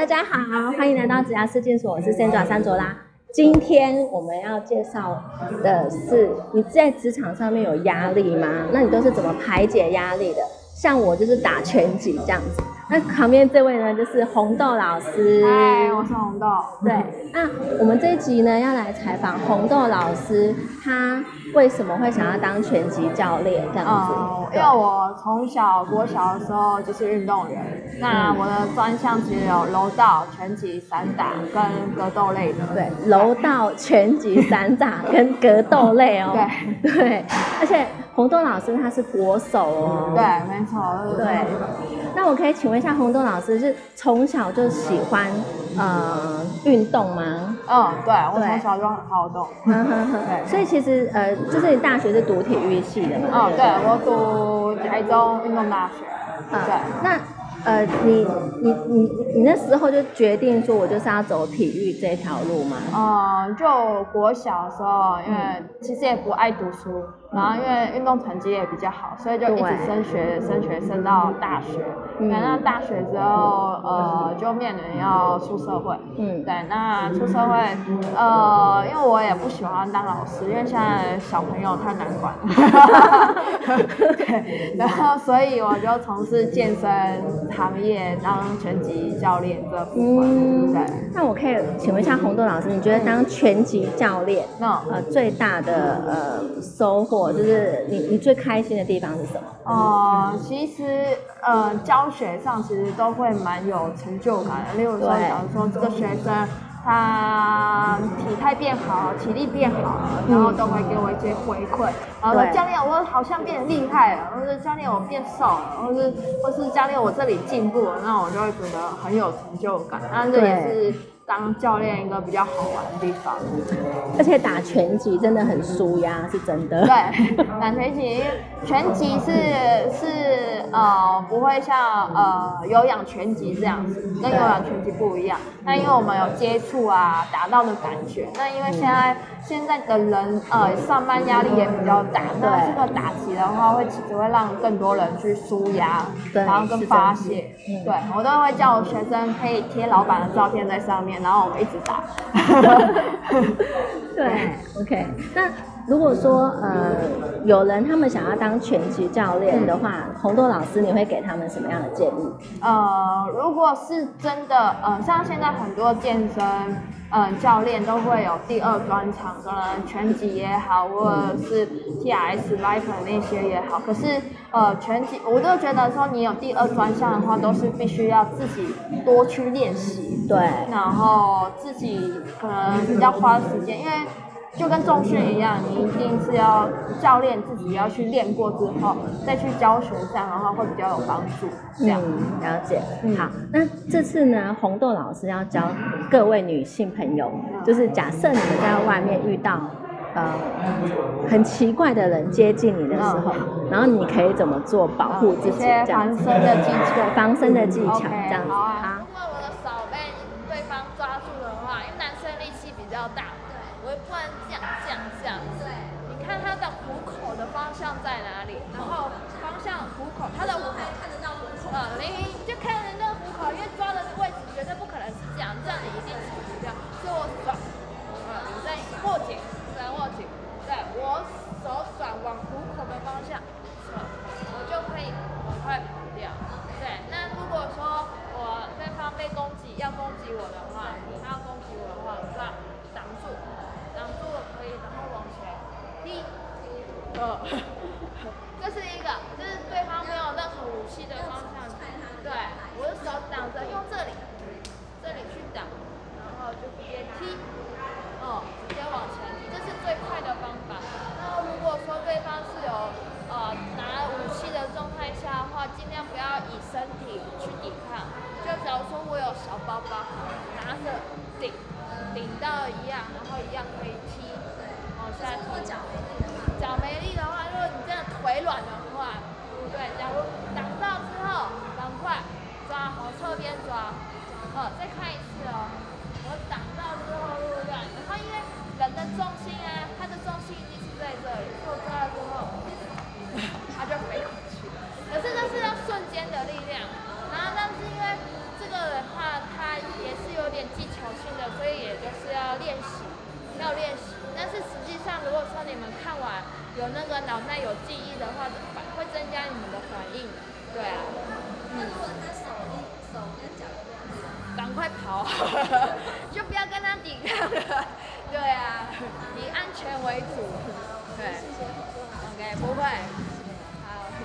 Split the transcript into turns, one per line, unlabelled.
大家好，欢迎来到植牙试镜所，我是 Sandra 山卓拉。今天我们要介绍的是，你在职场上面有压力吗？那你都是怎么排解压力的？像我就是打拳击这样子。那旁边这位呢，就是红豆老师。
嗨，我是红豆。
对，那我们这一集呢，要来采访红豆老师，他为什么会想要当拳击教练这样子？
嗯，因为我从小国小的时候就是运动员，那我的专项只有柔道、拳击、散打跟格斗类的。
对，柔道、拳击、散打跟格斗类哦。
对
对，而且红豆老师他是国手哦。
对，没错。
对，那我可以请问。像红豆老师是从小就喜欢呃运动吗？
嗯，对，我从小就很好动。
对，所以其实呃，就是你大学是读体育系的嘛？
嗯，对，我读台中运动大学。对，
那。呃，你你你你那时候就决定说，我就是要走体育这条路吗？
嗯，就国小的时候，因为其实也不爱读书，然后因为运动成绩也比较好，所以就一直升学，升学升到大学。对，那大学之后，呃，就面临要出社会。嗯，对，那出社会，呃，因为我也不喜欢当老师，因为现在小朋友太难管。对，然后所以我就从事健身。行业当拳击教练这部分，对。
那我可以请问一下红豆老师，你觉得当拳击教练，那呃最大的呃收获就是你你最开心的地方是什么？
哦，其实呃教学上其实都会蛮有成就感的。例如说，假如说这个学生。他体态变好，体力变好了，然后都会给我一些回馈，然后说教练我好像变厉害了，或者教练我变瘦了，或是或是教练我这里进步了，那我就会觉得很有成就感，那这也是。当教练一个比较好玩的地方，
而且打拳击真的很舒压，是真的。
对，打拳击，拳击是是呃不会像呃有氧拳击这样子，跟有氧拳击不一样。那因为我们有接触啊，打到的感觉。那因为现在现在的人呃上班压力也比较大，那这个打击的话会只会让更多人去舒压，然后跟发泄。对我都会叫学生可以贴老板的照片在上面。然后我们一直打，
对，OK。那如果说呃有人他们想要当拳击教练的话，红豆老师你会给他们什么样的建议？
呃，如果是真的，呃，像现在很多健身。嗯，教练都会有第二专场，可能拳击也好，或者是 T S Life 那些也好。可是，呃，拳击我都觉得说，你有第二专项的话，都是必须要自己多去练习，
对，
然后自己可能比较花时间，因为。就跟重训一样，你一定是要教练自己要去练过之后，再去教学上的话会比较有帮助。这样
了解。好，那这次呢，红豆老师要教各位女性朋友，就是假设你们在外面遇到呃很奇怪的人接近你的时候，然后你可以怎么做保护自己？这
样 防身的技巧，
防身的技巧这样子。
好。如果我的手被对方抓住的话，因为男生力气比较大。我会突然这样这样这样，对，你看它的虎口的方向在哪里？然后方向虎口，它的虎口看得到虎口，呃，你就看着那呃，这是一个，就是对方没有任何武器的方向，对，我的手掌在，哦，再看一次哦，我挡到之后路段，然后因为人的重心啊，他的重心一定是在这里，所以我到之后，他就飞过去了。可是那是要瞬间的力量，然后但是因为这个的话，他也是有点技巧性的，所以也就是要练习，要练习。但是实际上，如果说你们看完有那个脑袋有记忆的话，反会增加你们的反应，对啊，
嗯。手跟脚都这样子，
赶快跑，就不要跟他抵抗了。对啊，以安全为主。对。，OK，不会。